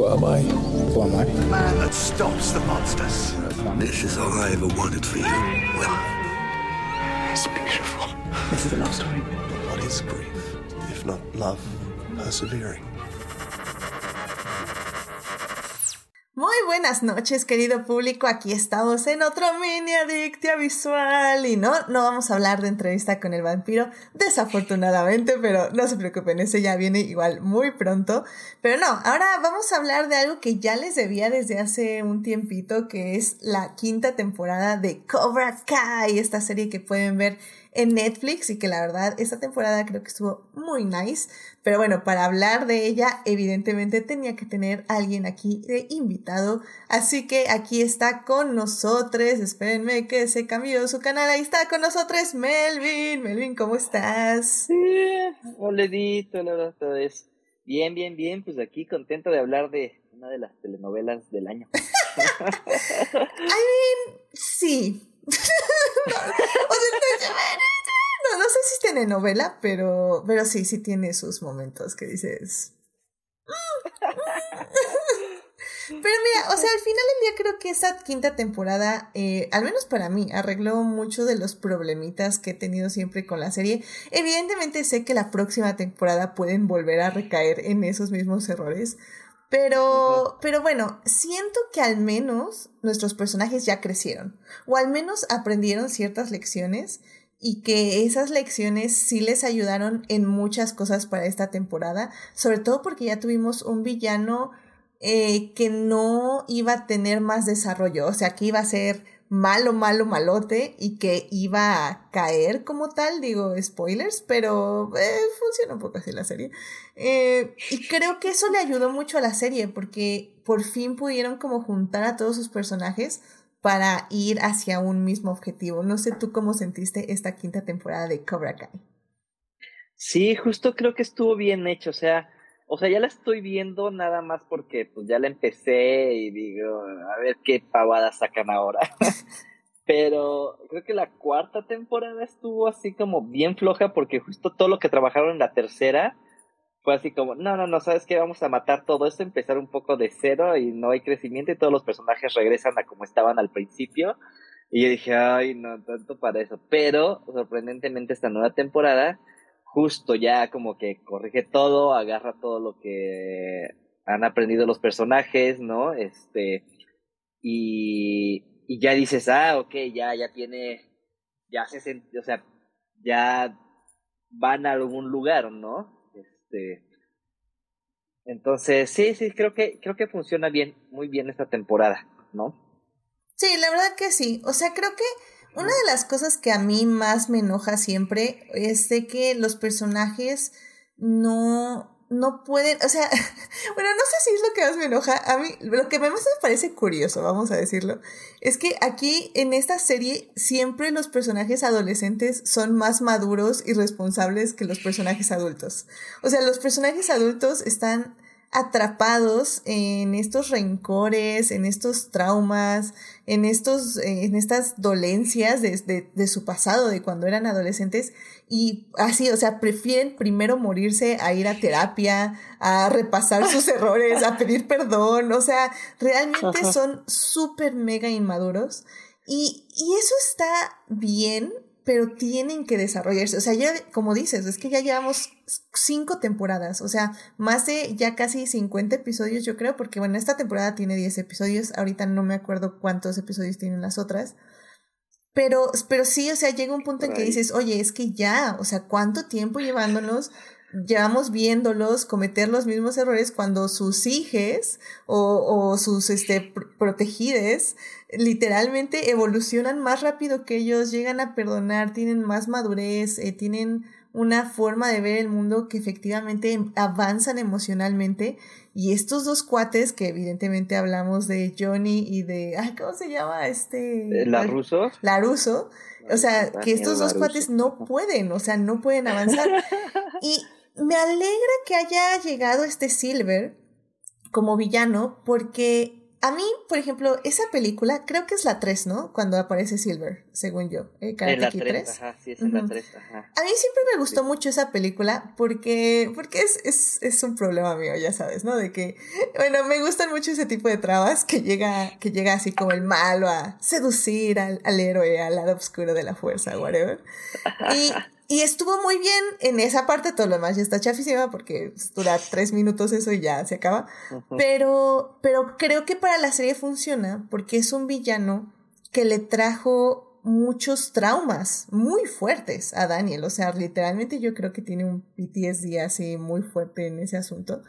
Who am I? Who am I? The man that stops the monsters. This is all I ever wanted for you. Well, it's beautiful. This is a love story. What is grief, if not love persevering? Muy buenas noches, querido público. Aquí estamos en otro mini adictia visual. Y no, no vamos a hablar de entrevista con el vampiro, desafortunadamente, pero no se preocupen, ese ya viene igual muy pronto. Pero no, ahora vamos a hablar de algo que ya les debía desde hace un tiempito, que es la quinta temporada de Cobra Kai, esta serie que pueden ver en Netflix y que la verdad esta temporada creo que estuvo muy nice. Pero bueno, para hablar de ella, evidentemente tenía que tener alguien aquí de invitado. Así que aquí está con nosotros. Espérenme que se cambió su canal. Ahí está con nosotros Melvin. Melvin, ¿cómo estás? Hola Edith, hola a todos. Bien, bien, bien, pues aquí contento de hablar de una de las telenovelas del año. I mean, sí. o sea, no, no sé si es telenovela, pero, pero sí, sí tiene sus momentos que dices. Pero mira, o sea, al final del día creo que esta quinta temporada, eh, al menos para mí, arregló mucho de los problemitas que he tenido siempre con la serie. Evidentemente sé que la próxima temporada pueden volver a recaer en esos mismos errores. Pero, pero bueno, siento que al menos nuestros personajes ya crecieron. O al menos aprendieron ciertas lecciones y que esas lecciones sí les ayudaron en muchas cosas para esta temporada, sobre todo porque ya tuvimos un villano eh, que no iba a tener más desarrollo, o sea, que iba a ser malo, malo, malote y que iba a caer como tal, digo spoilers, pero eh, funciona un poco así la serie. Eh, y creo que eso le ayudó mucho a la serie porque por fin pudieron como juntar a todos sus personajes para ir hacia un mismo objetivo. No sé tú cómo sentiste esta quinta temporada de Cobra Kai. Sí, justo creo que estuvo bien hecho, o sea, o sea, ya la estoy viendo nada más porque pues ya la empecé y digo, a ver qué pavada sacan ahora. Pero creo que la cuarta temporada estuvo así como bien floja porque justo todo lo que trabajaron en la tercera fue así como, no, no, no, sabes que vamos a matar todo esto, empezar un poco de cero y no hay crecimiento y todos los personajes regresan a como estaban al principio. Y yo dije, ay, no, tanto para eso. Pero, sorprendentemente, esta nueva temporada, justo ya como que corrige todo, agarra todo lo que han aprendido los personajes, ¿no? Este, y, y ya dices, ah, ok, ya, ya tiene, ya se, o sea, ya van a algún lugar, ¿no? Este, entonces, sí, sí, creo que, creo que funciona bien, muy bien esta temporada, ¿no? Sí, la verdad que sí. O sea, creo que una de las cosas que a mí más me enoja siempre es de que los personajes no, no pueden, o sea, bueno, no sé si es lo que más me enoja, a mí lo que más me parece curioso, vamos a decirlo, es que aquí en esta serie siempre los personajes adolescentes son más maduros y responsables que los personajes adultos. O sea, los personajes adultos están atrapados en estos rencores, en estos traumas, en estos, eh, en estas dolencias de, de, de, su pasado, de cuando eran adolescentes, y así, o sea, prefieren primero morirse a ir a terapia, a repasar sus errores, a pedir perdón, o sea, realmente son súper mega inmaduros. Y, y eso está bien, pero tienen que desarrollarse. O sea, ya, como dices, es que ya llevamos cinco temporadas, o sea, más de ya casi 50 episodios, yo creo, porque bueno, esta temporada tiene 10 episodios, ahorita no me acuerdo cuántos episodios tienen las otras. Pero, pero sí, o sea, llega un punto en que dices, oye, es que ya, o sea, ¿cuánto tiempo llevándonos? Llevamos viéndolos cometer los mismos errores cuando sus hijos o, o sus este, protegides literalmente evolucionan más rápido que ellos, llegan a perdonar, tienen más madurez, eh, tienen una forma de ver el mundo que efectivamente avanzan emocionalmente. Y estos dos cuates, que evidentemente hablamos de Johnny y de, ay, ¿cómo se llama? Este... ¿La Russo? La Russo. O sea, que estos dos cuates no pueden, o sea, no pueden avanzar. Y me alegra que haya llegado este Silver como villano porque a mí, por ejemplo, esa película, creo que es la 3, ¿no? Cuando aparece Silver, según yo. Eh, en la 3, ajá, sí, es en la 3, ajá. A mí siempre me gustó mucho esa película porque, porque es, es, es, un problema mío, ya sabes, ¿no? De que, bueno, me gustan mucho ese tipo de trabas que llega, que llega así como el malo a seducir al, al héroe, al lado oscuro de la fuerza, whatever. Y y estuvo muy bien en esa parte, todo lo demás ya está chafísima porque dura tres minutos eso y ya se acaba. pero, pero creo que para la serie funciona porque es un villano que le trajo muchos traumas muy fuertes a Daniel. O sea, literalmente yo creo que tiene un PTSD así muy fuerte en ese asunto.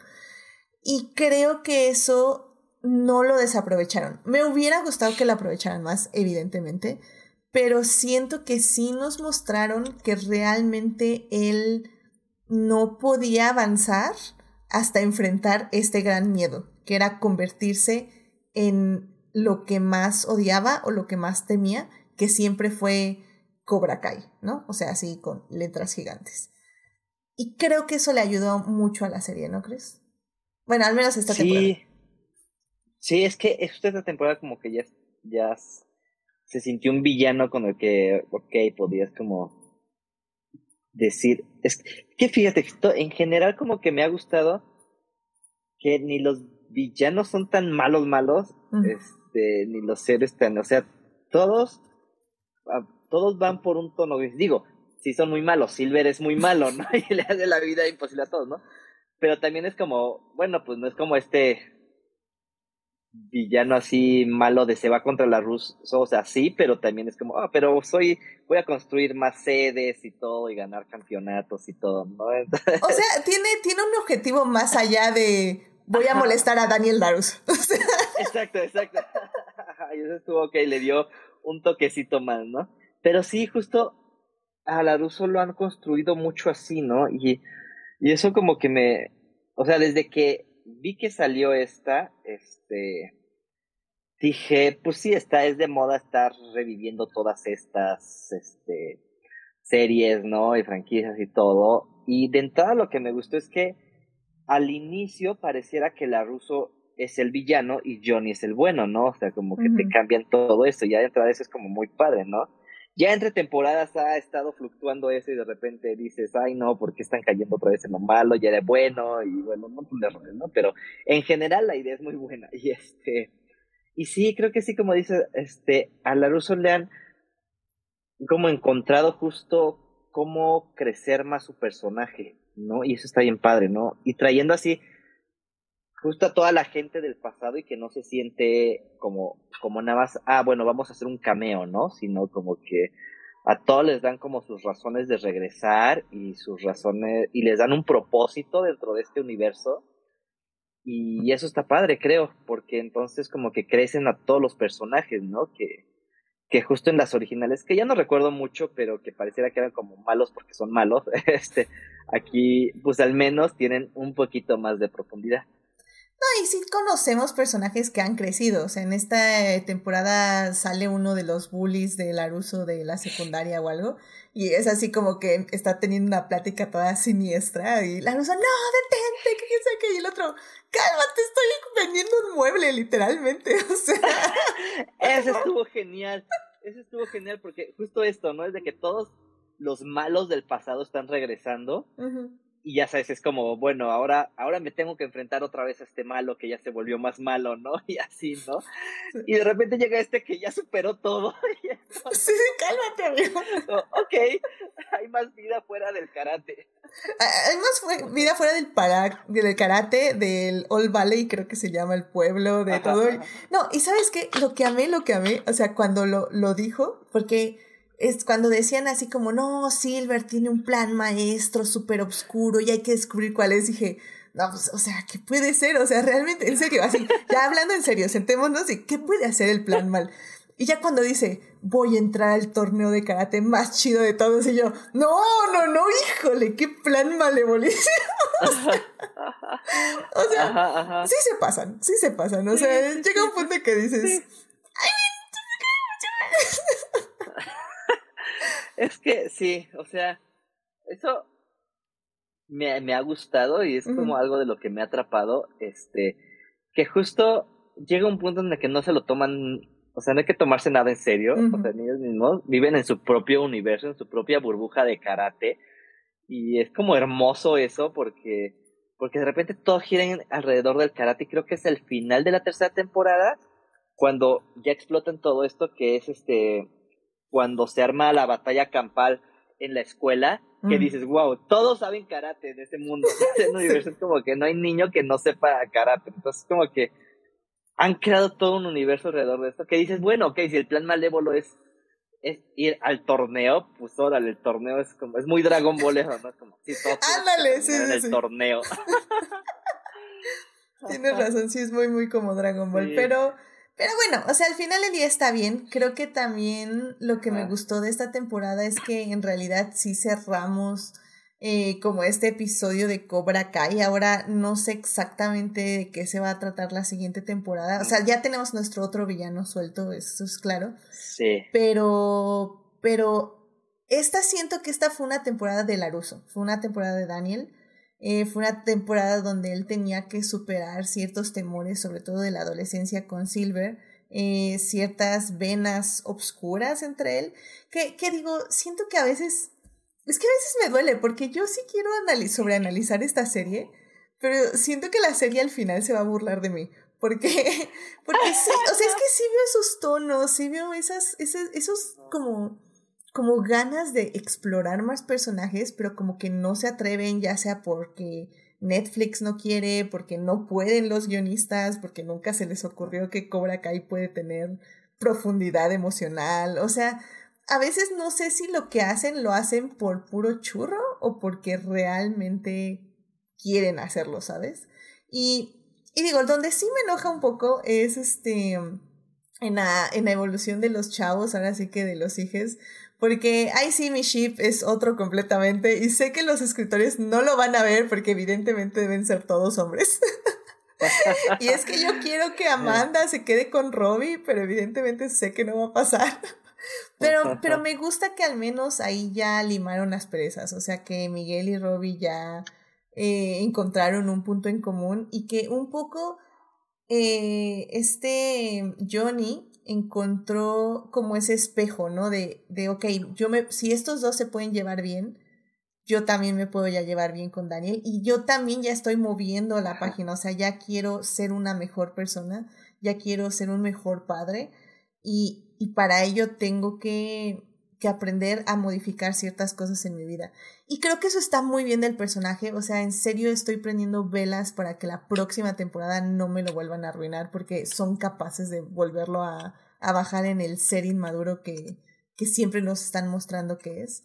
Y creo que eso no lo desaprovecharon. Me hubiera gustado que lo aprovecharan más, evidentemente pero siento que sí nos mostraron que realmente él no podía avanzar hasta enfrentar este gran miedo, que era convertirse en lo que más odiaba o lo que más temía, que siempre fue Cobra Kai, ¿no? O sea, así con letras gigantes. Y creo que eso le ayudó mucho a la serie, ¿no crees? Bueno, al menos esta temporada. Sí, es que esta temporada como que ya, ya se sintió un villano con el que, ok, podías como decir, es que fíjate, en general como que me ha gustado que ni los villanos son tan malos malos, este, ni los seres tan, o sea, todos, ah, todos van por un tono, digo, si son muy malos, Silver es muy malo, ¿no? Y le hace la vida imposible a todos, ¿no? Pero también es como, bueno, pues no es como este villano así malo de se va contra la Rus, o sea, sí, pero también es como, ah, pero soy, voy a construir más sedes y todo y ganar campeonatos y todo, ¿no? o sea, tiene, tiene un objetivo más allá de voy a molestar a Daniel Larus. exacto, exacto. y eso estuvo ok, le dio un toquecito más, ¿no? Pero sí, justo a Laruso lo han construido mucho así, ¿no? Y, y eso como que me, o sea, desde que vi que salió esta, este, dije, pues sí, está, es de moda estar reviviendo todas estas, este, series, ¿no? Y franquicias y todo. Y de entrada lo que me gustó es que al inicio pareciera que la ruso es el villano y Johnny es el bueno, ¿no? O sea, como que te cambian todo eso. Ya de entrada eso es como muy padre, ¿no? Ya entre temporadas ha estado fluctuando eso y de repente dices, ay no, ¿por qué están cayendo otra vez en lo malo? Ya de bueno y bueno, un montón de errores, ¿no? Pero en general la idea es muy buena y este, y sí, creo que sí, como dice, este, a Laruso le han como encontrado justo cómo crecer más su personaje, ¿no? Y eso está bien padre, ¿no? Y trayendo así justo a toda la gente del pasado y que no se siente como, como nada más, ah, bueno, vamos a hacer un cameo, ¿no? Sino como que a todos les dan como sus razones de regresar y sus razones, y les dan un propósito dentro de este universo. Y eso está padre, creo, porque entonces como que crecen a todos los personajes, ¿no? Que, que justo en las originales, que ya no recuerdo mucho, pero que pareciera que eran como malos porque son malos, este, aquí pues al menos tienen un poquito más de profundidad. No, y sí conocemos personajes que han crecido. O sea, en esta temporada sale uno de los bullies de Laruso de la secundaria o algo. Y es así como que está teniendo una plática toda siniestra. Y Laruso, no, detente, que sé que. Y el otro, cálmate, estoy vendiendo un mueble, literalmente. O sea. Eso estuvo genial. Eso estuvo genial porque justo esto, ¿no? Es de que todos los malos del pasado están regresando y ya sabes, es como, bueno, ahora, ahora me tengo que enfrentar otra vez a este malo que ya se volvió más malo, ¿no? Y así, ¿no? Y de repente llega este que ya superó todo. sí, cálmate, amigo. ok, hay más vida fuera del karate. Hay más vida fuera del, para, del karate, del Old Valley, creo que se llama el pueblo, de todo. No, y sabes qué, lo que amé, lo que amé, o sea, cuando lo, lo dijo, porque es cuando decían así como, no, Silver tiene un plan maestro súper oscuro y hay que descubrir cuál es, dije, no, pues, o sea, ¿qué puede ser? O sea, realmente, en serio, así, ya hablando en serio, sentémonos y ¿qué puede hacer el plan mal? Y ya cuando dice, voy a entrar al torneo de karate más chido de todos, y yo, no, no, no, híjole, qué plan malevolísimo. o sea, sí se pasan, sí se pasan. O sea, llega un punto que dices, Es que sí, o sea, eso me, me ha gustado y es como algo de lo que me ha atrapado, este, que justo llega un punto en el que no se lo toman, o sea, no hay que tomarse nada en serio, o sea, ellos mismos viven en su propio universo, en su propia burbuja de karate, y es como hermoso eso porque, porque de repente todo gira alrededor del karate, y creo que es el final de la tercera temporada, cuando ya explotan todo esto, que es este, cuando se arma la batalla campal en la escuela, que dices, wow, todos saben karate en ese mundo, en el universo es como que no hay niño que no sepa karate, entonces como que han creado todo un universo alrededor de esto, que dices, bueno, ok, si el plan malévolo es, es ir al torneo, pues órale, el torneo es como, es muy Dragon Ball eso, ¿no? Es como, sí, todos Ándale, sí, en sí, el sí. torneo. Tienes razón, sí, es muy, muy como Dragon Ball. Sí. Pero, pero bueno, o sea, al final del día está bien. Creo que también lo que me gustó de esta temporada es que en realidad sí cerramos eh, como este episodio de Cobra Kai. Ahora no sé exactamente de qué se va a tratar la siguiente temporada. O sea, ya tenemos nuestro otro villano suelto, eso es claro. Sí, Pero, pero esta siento que esta fue una temporada de Laruso, fue una temporada de Daniel, eh, fue una temporada donde él tenía que superar ciertos temores, sobre todo de la adolescencia con Silver, eh, ciertas venas obscuras entre él, que, que digo, siento que a veces, es que a veces me duele, porque yo sí quiero anali- sobreanalizar esta serie, pero siento que la serie al final se va a burlar de mí. Porque, porque sí, o sea, es que sí veo esos tonos, sí veo esas, esas, esos como, como ganas de explorar más personajes, pero como que no se atreven, ya sea porque Netflix no quiere, porque no pueden los guionistas, porque nunca se les ocurrió que Cobra Kai puede tener profundidad emocional, o sea, a veces no sé si lo que hacen lo hacen por puro churro o porque realmente quieren hacerlo, ¿sabes? Y, y digo, donde sí me enoja un poco es este en la, en la evolución de los chavos, ahora sí que de los hijos, porque ay sí, mi ship es otro completamente y sé que los escritores no lo van a ver porque evidentemente deben ser todos hombres. y es que yo quiero que Amanda se quede con Robbie, pero evidentemente sé que no va a pasar. Pero, pero me gusta que al menos ahí ya limaron las perezas, o sea que Miguel y Robbie ya eh, encontraron un punto en común y que un poco eh, este Johnny encontró como ese espejo, ¿no? De, de, ok, yo me, si estos dos se pueden llevar bien, yo también me puedo ya llevar bien con Daniel y yo también ya estoy moviendo la página, o sea, ya quiero ser una mejor persona, ya quiero ser un mejor padre y, y para ello tengo que, que aprender a modificar ciertas cosas en mi vida. Y creo que eso está muy bien del personaje, o sea, en serio estoy prendiendo velas para que la próxima temporada no me lo vuelvan a arruinar porque son capaces de volverlo a, a bajar en el ser inmaduro que, que siempre nos están mostrando que es.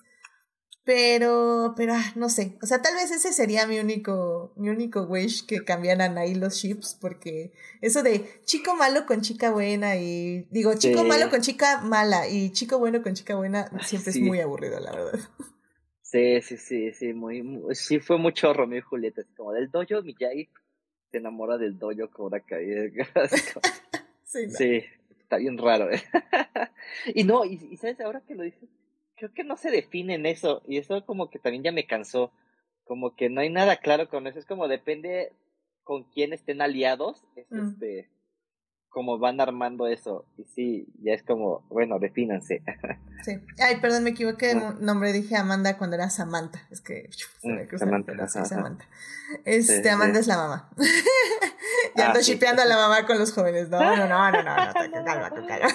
Pero, pero, ah, no sé. O sea, tal vez ese sería mi único, mi único wish que cambiaran ahí los ships, porque eso de chico malo con chica buena y, digo, chico Sí. malo con chica mala y chico bueno con chica buena, siempre Sí. es muy aburrido, la verdad. sí, sí, sí, sí, muy, muy- sí fue mucho Romeo y Julieta, es como del dojo Miyagi se enamora del dojo Cobra Kai. Sí, no. Sí, está bien raro. ¿eh? y no, y, y sabes, ahora que lo dices, creo que no se define en eso, y eso como que también ya me cansó, como que no hay nada claro con eso, es como depende con quién estén aliados, es Mm. este, como van armando eso, y sí, ya es como, bueno, defínanse. Sí. Ay, perdón, me equivoqué de Ah. nombre, dije Amanda cuando era Samantha. Es que se me Mm, Samantha, pero sí, ajá, ajá. Samantha. Este, Sí, Amanda sí. es la mamá. ya Ah, ando shipeando a la mamá con los jóvenes. No, no, no, no, no, no, con calma, con calma.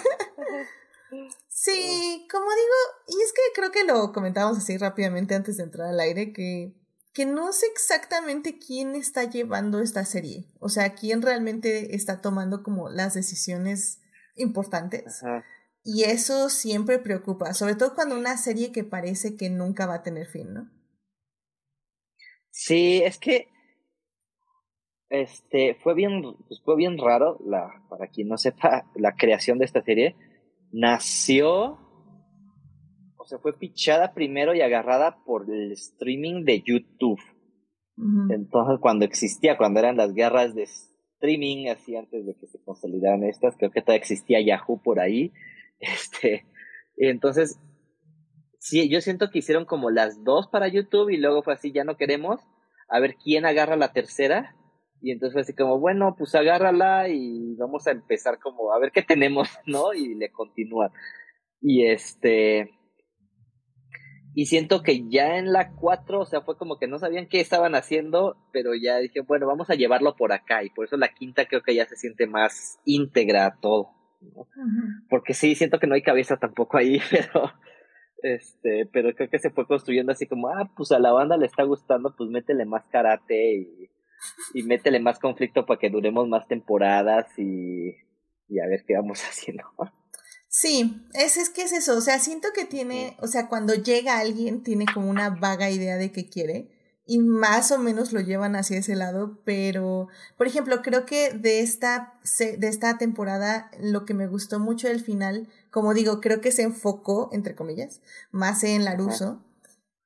Sí, como digo, y es que creo que lo comentábamos así rápidamente antes de entrar al aire, que, que no sé exactamente quién está llevando esta serie. O sea, quién realmente está tomando como las decisiones importantes. Ajá. Y eso siempre preocupa, sobre todo cuando una serie que parece que nunca va a tener fin, ¿no? Sí, es que este fue bien, pues fue bien raro, la, para quien no sepa, la creación de esta serie nació, o sea, fue pichada primero y agarrada por el streaming de YouTube. Entonces, cuando existía, cuando eran las guerras de streaming, así antes de que se consolidaran estas, creo que todavía existía Yahoo por ahí. Este, entonces, sí, yo siento que hicieron como las dos para YouTube y luego fue así, ya no queremos, a ver quién agarra la tercera. Y entonces fue así como, bueno, pues agárrala y vamos a empezar como a ver qué tenemos, ¿no? Y le continúan. Y este, y siento que ya en la 4, o sea, fue como que no sabían qué estaban haciendo, pero ya dije, bueno, vamos a llevarlo por acá. Y por eso la quinta creo que ya se siente más íntegra a todo. ¿no? Porque sí, siento que no hay cabeza tampoco ahí, pero este, pero creo que se fue construyendo así como, ah, pues a la banda le está gustando, pues métele más karate y, y métele más conflicto para que duremos más temporadas y, y a ver qué vamos haciendo. Sí, es, es que es eso, o sea, siento que tiene, o sea, cuando llega alguien tiene como una vaga idea de qué quiere y más o menos lo llevan hacia ese lado, pero, por ejemplo, creo que de esta, de esta temporada lo que me gustó mucho del final, como digo, creo que se enfocó, entre comillas, más en Laruso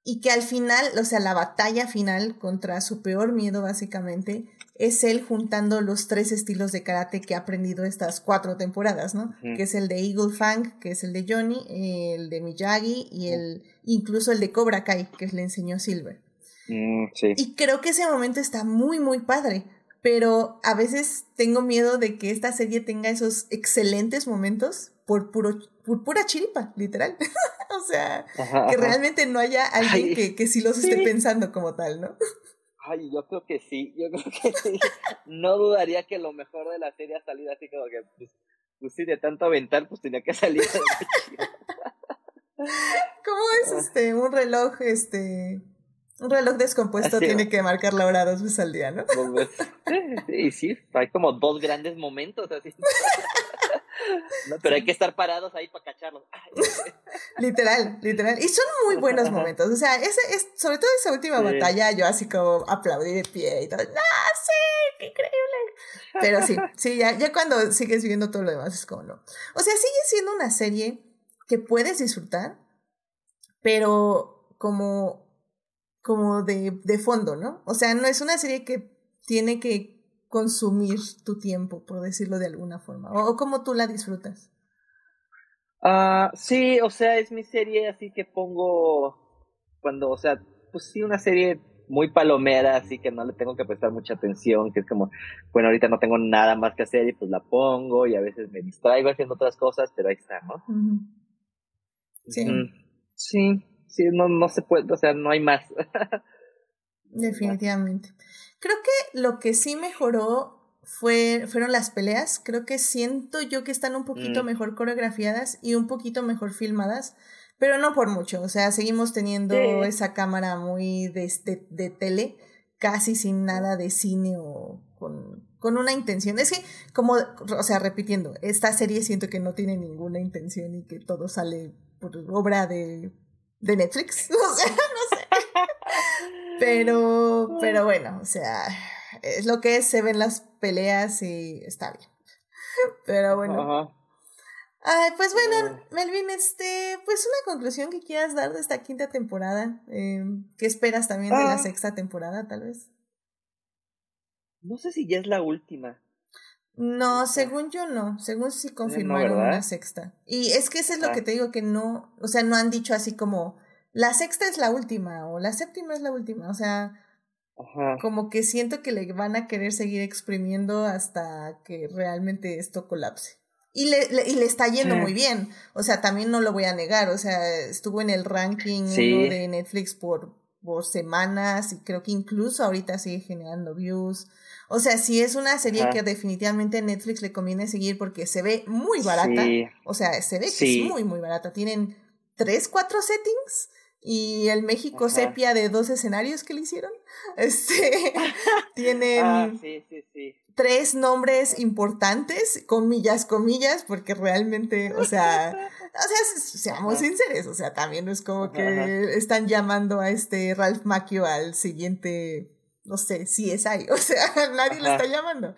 y que al final, o sea, la batalla final contra su peor miedo básicamente es él juntando los tres estilos de karate que ha aprendido estas cuatro temporadas, ¿no? Que es el de Eagle Fang, que es el de Johnny, el de Miyagi y el incluso el de Cobra Kai, que le enseñó Silver. Mm, sí. Y creo que ese momento está muy, muy padre. Pero a veces tengo miedo de que esta serie tenga esos excelentes momentos por puro por pura chiripa, literal. o sea, que realmente no haya alguien que, que sí los esté pensando como tal, ¿no? Ay, yo creo que sí, yo creo que sí. No dudaría que lo mejor de la serie ha salido así como que, pues, pues sí, de tanto aventar, pues tenía que salir. ¿Cómo es este, un reloj, este, un reloj descompuesto tiene que marcar la hora dos veces al día, ¿no? Sí, sí, hay como dos grandes momentos así. pero hay que estar parados ahí para cacharlos. literal, literal. Y son muy buenos momentos. O sea, ese es, sobre todo esa última batalla, yo así como aplaudí de pie y todo. ¡No, sí! ¡Qué increíble! Pero sí, sí, ya, ya cuando sigues viendo todo lo demás es como no. O sea, sigue siendo una serie que puedes disfrutar, pero como, como de, de fondo, ¿no? O sea, no es una serie que tiene que consumir tu tiempo, por decirlo de alguna forma? ¿O, cómo tú la disfrutas? Ah, sí, o sea, es mi serie así que pongo cuando, o sea, pues sí, una serie muy palomera, así que no le tengo que prestar mucha atención, que es como, bueno, ahorita no tengo nada más que hacer y pues la pongo y a veces me distraigo haciendo otras cosas, pero ahí está, ¿no? Sí. sí, sí, no, no se puede, o sea, no hay más. Definitivamente. Creo que lo que sí mejoró fue, fueron las peleas. Creo que siento yo que están un poquito Mm. mejor coreografiadas y un poquito mejor filmadas, pero no por mucho. O sea, seguimos teniendo Sí. esa cámara muy de, de, de tele, casi sin nada de cine o con, con una intención. Es que, como, o sea, repitiendo, esta serie siento que no tiene ninguna intención y que todo sale por obra de, de Netflix. O sea, no sé. Pero, pero bueno, o sea, es lo que es, se ven las peleas y está bien. Pero bueno. Ajá. Ay, pues bueno, Melvin, este, pues una conclusión que quieras dar de esta quinta temporada. Eh, ¿Qué esperas también de la Ah. sexta temporada, tal vez? No sé si ya es la última. No, según yo no, según sí confirmaron una sexta. Y es que eso es lo Ah. que te digo que no, o sea, no han dicho así como la sexta es la última o la séptima es la última, o sea, Ajá. como que siento que le van a querer seguir exprimiendo hasta que realmente esto colapse. Y le, le- y le está yendo Sí. muy bien. O sea, también no lo voy a negar. O sea, estuvo en el ranking Sí. uno de Netflix por, por semanas y creo que incluso ahorita sigue generando views. O sea, sí es una serie Ajá. que definitivamente Netflix le conviene seguir porque se ve muy barata. Sí. O sea, se ve que Sí. es muy, muy barata. Tienen tres, cuatro settings y el México Ajá. sepia de dos escenarios que le hicieron. Este, tienen Ah, sí, tres nombres importantes, comillas, comillas, porque realmente, o sea, o sea, se- seamos sinceros, o sea, también no es como que están llamando a este Ralph Macchio al siguiente, no sé, CSI, o sea, nadie lo Ajá. está llamando.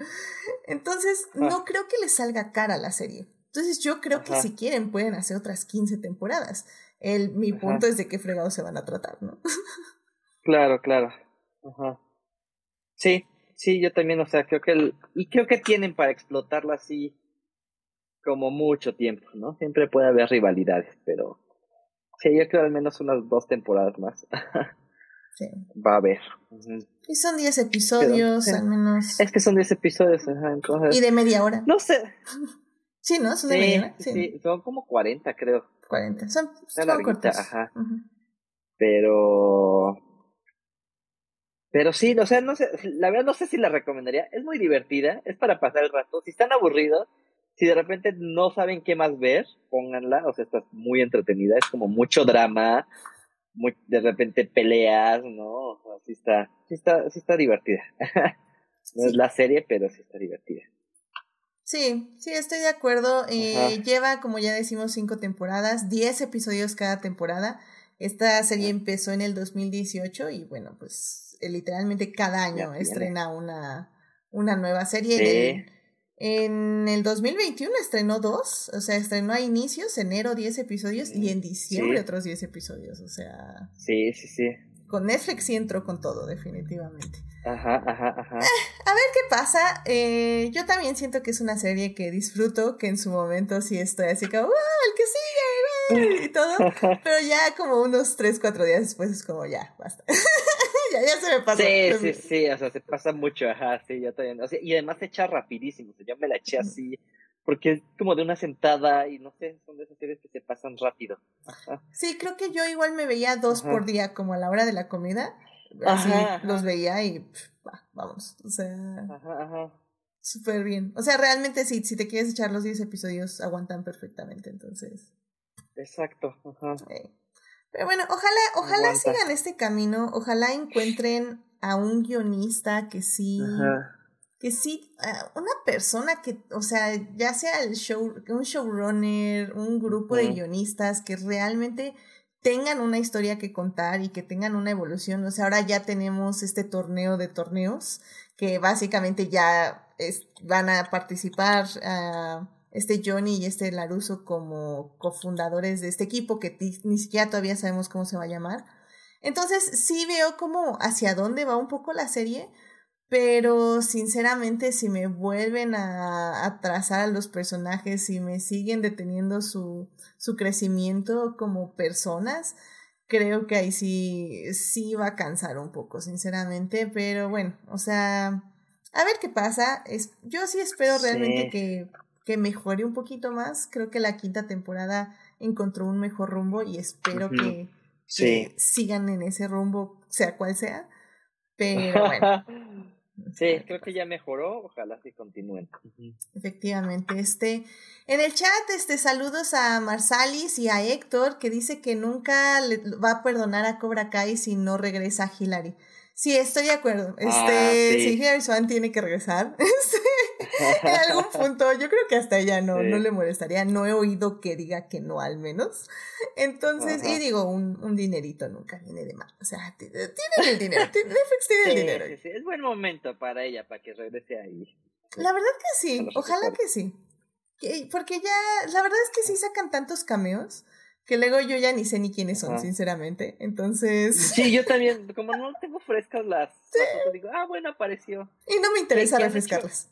Entonces, Ajá. no creo que les salga cara la serie. Entonces, yo creo que si quieren pueden hacer otras 15 temporadas. El, mi punto es de qué fregados se van a tratar, ¿no? Claro, claro. Ajá. Sí, sí, yo también, o sea, creo que el, y creo que tienen para explotarla así como mucho tiempo, ¿no? Siempre puede haber rivalidades, pero sí, yo creo al menos unas dos temporadas más. Sí. va a haber. Ujú. Y son 10 episodios, Pero, al menos. Es que son 10 episodios, ajá, entonces... Y de media hora. No sé. Sí, ¿no? Son de Sí, media hora. sí, Sí. son como 40, creo. 40. Son, son larguita, cortos. ajá. Ujú. Pero. Pero sí, o sea, no sé, la verdad no sé si la recomendaría. Es muy divertida, es para pasar el rato. Si están aburridos, si de repente no saben qué más ver, pónganla. O sea, está muy entretenida, es como mucho drama, muy, de repente peleas, ¿no? O sea, sí está, sí está, sí está divertida. no es la serie, pero sí está divertida. Sí, sí, estoy de acuerdo. Eh, lleva, como ya decimos, cinco temporadas, 10 episodios cada temporada. Esta serie empezó en el 2018 y bueno, pues eh, literalmente cada año estrena una, una nueva serie. Sí. En, en el 2021 estrenó dos, o sea, estrenó a inicios, enero 10 episodios y en diciembre Sí. otros 10 episodios. O sea, Sí, sí, sí. con Netflix sí entró con todo, definitivamente. Ajá, ajá, ajá. A ver qué pasa. Eh, yo también siento que es una serie que disfruto, que en su momento sí estoy así como, ¡wow! El que sigue, güey", y todo. Pero ya como unos 3, 4 días después es como, ya, basta. ya, ya se me pasó. Sí, sí, sí, o sea, se pasa mucho, ajá, sí, yo también. O sea, y además se echa rapidísimo, o sea, yo me la eché así, porque es como de una sentada y no sé, son de esas series que se pasan rápido. Ajá. Sí, creo que yo igual me veía dos Ajá. por día, como a la hora de la comida. Así Ajá, los veía y pff, va, vamos. O sea, Ajá, ajá. súper bien. O sea, realmente sí, si te quieres echar los 10 episodios, aguantan perfectamente. Entonces. Exacto, ajá. Eh, Pero bueno, ojalá, ojalá Aguanta. sigan este camino, ojalá encuentren a un guionista que sí, Ajá. que sí, una persona que, o sea, ya sea el show, un showrunner, un grupo de guionistas que realmente tengan una historia que contar y que tengan una evolución. O sea, ahora ya tenemos este torneo de torneos que básicamente ya es- van a participar ah, este Johnny y este Laruso como cofundadores de este equipo que ni siquiera todavía sabemos cómo se va a llamar. Entonces sí veo como hacia dónde va un poco la serie, pero sinceramente si me vuelven a, a trazar a los personajes y me siguen deteniendo su, su crecimiento como personas, creo que ahí sí, sí va a cansar un poco, sinceramente, pero bueno, o sea, a ver qué pasa. Es, yo sí espero realmente Sí. que, que mejore un poquito más. Creo que la quinta temporada encontró un mejor rumbo y espero que, Sí. que sigan en ese rumbo, sea cual sea. Pero bueno. sí, creo que ya mejoró, ojalá sí continúen. Efectivamente, este, en el chat, este, saludos a Marsalis y a Héctor, que dice que nunca le va a perdonar a Cobra Kai si no regresa a Hilary. Sí, estoy de acuerdo. Este, Ah, sí. sí, Hilary Swan tiene que regresar. Este, en algún punto, yo creo que hasta ella no, Sí. no le molestaría. No he oído que diga que no, al menos. Entonces, Ajá. y digo, un, un dinerito nunca viene de mal. O sea, t- tienen el dinero, Netflix tiene el Sí, dinero. sí, es buen momento para ella, para que regrese ahí. La verdad que sí, ojalá que sí. Que- porque ya, la verdad es que sí sacan tantos cameos que luego yo ya ni sé ni quiénes son, Ajá. sinceramente. Entonces, Sí, yo también, como no tengo frescas las cosas, digo, ah, bueno, apareció. y no me interesa ¿qué han refrescarlas.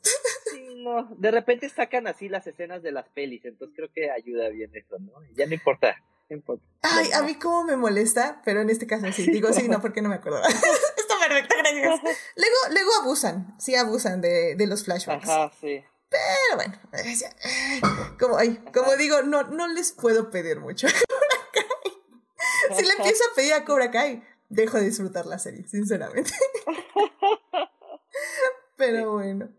Sí, no, de repente sacan así las escenas de las pelis, entonces creo que ayuda bien eso, ¿no? Ya no importa, no importa. Ay, a mí cómo me molesta, pero en este caso sí. Digo sí, no, porque no me acuerdo. Está perfecto, gracias. Luego, luego abusan, sí abusan de, de los flashbacks. Ajá, sí. Pero bueno, eh, como, ay, como digo, no, no les puedo pedir mucho a Cobra Kai. Si le empiezo a pedir a Cobra Kai, dejo de disfrutar la serie, sinceramente. Pero bueno.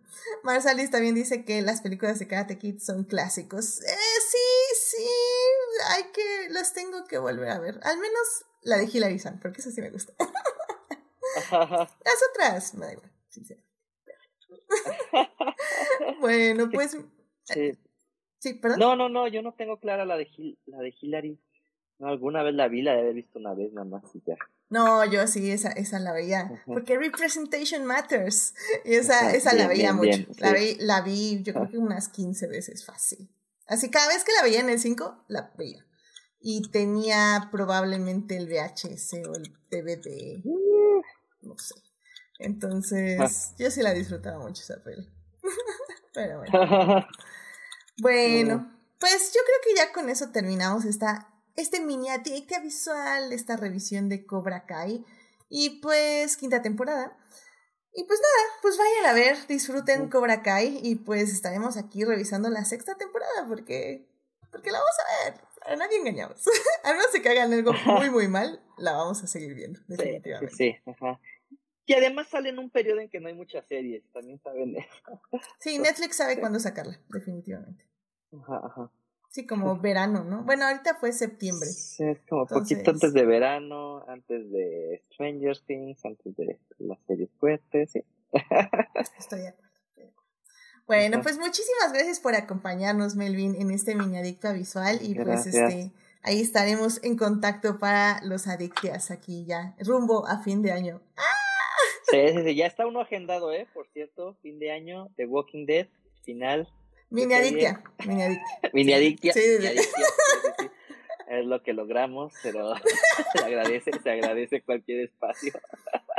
Marsalis también dice que las películas de Karate Kid son clásicos. Eh, sí, sí. Hay que. Las tengo que volver a ver. Al menos la de Hilary Swank, porque esa sí me gusta. Las otras, me da igual, sinceramente. Bueno, pues. Sí. Sí, perdón. No, no, no, yo no tengo clara la de, Hil- la de Hillary. No, alguna vez la vi, la he visto una vez nada más y ya. No, yo sí, esa, esa la veía. Porque representation matters. Y esa, esa la veía bien, mucho. bien, la, sí. vi, la vi, yo creo que unas 15 veces fácil. Así, cada vez que la veía en el 5, la veía. Y tenía probablemente el VHS o el DVD. No sé. Entonces, yo sí la disfrutaba mucho esa peli. Pero bueno. Bueno, pues yo creo que ya con eso terminamos esta, este miniatura visual, esta revisión de Cobra Kai. Y pues, quinta temporada. Y pues nada, pues vayan a ver, disfruten Cobra Kai y pues estaremos aquí revisando la sexta temporada porque, porque la vamos a ver. A nadie engañamos. a menos que hagan algo muy, muy mal, la vamos a seguir viendo, definitivamente. Sí, sí, ajá. Y además sale en un periodo en que no hay muchas series, también saben eso. Sí, Netflix sabe cuándo sacarla, definitivamente. Ajá, ajá. Sí, como verano, ¿no? Bueno, ahorita fue septiembre. Sí, es como poquito antes de verano, antes de Stranger Things, antes de las series fuertes, sí. Estoy de acuerdo. Bueno, pues muchísimas gracias por acompañarnos, Melvin, en este mini adicto visual y pues este ahí estaremos en contacto para los adictias aquí ya, rumbo a fin de año. Sí, sí, sí, ya está uno agendado, ¿eh? Por cierto, fin de año, The Walking Dead, final. Mini adictia, mini adictia. Mini adictia. Sí, sí, sí. Es lo que logramos, pero se agradece, se agradece cualquier espacio.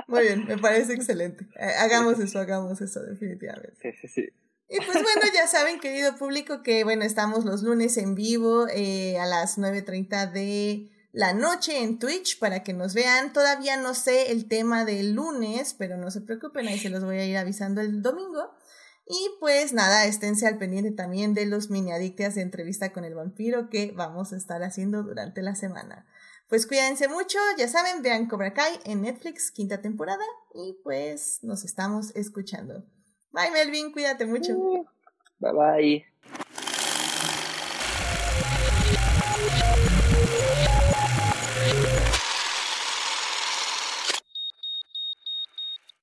Muy bien, me parece excelente. Eh, hagamos eso, hagamos eso, definitivamente. Sí, sí, sí. Y pues bueno, ya saben, querido público, que bueno, estamos los lunes en vivo eh, a las 9.30 de la noche en Twitch para que nos vean. Todavía no sé el tema del lunes, pero no se preocupen, ahí se los voy a ir avisando el domingo. Y pues nada, esténse al pendiente también de los mini adictas de entrevista con el vampiro que vamos a estar haciendo durante la semana. Pues cuídense mucho, ya saben, vean Cobra Kai en Netflix, quinta temporada, y pues nos estamos escuchando. Bye Melvin, cuídate mucho. Bye bye.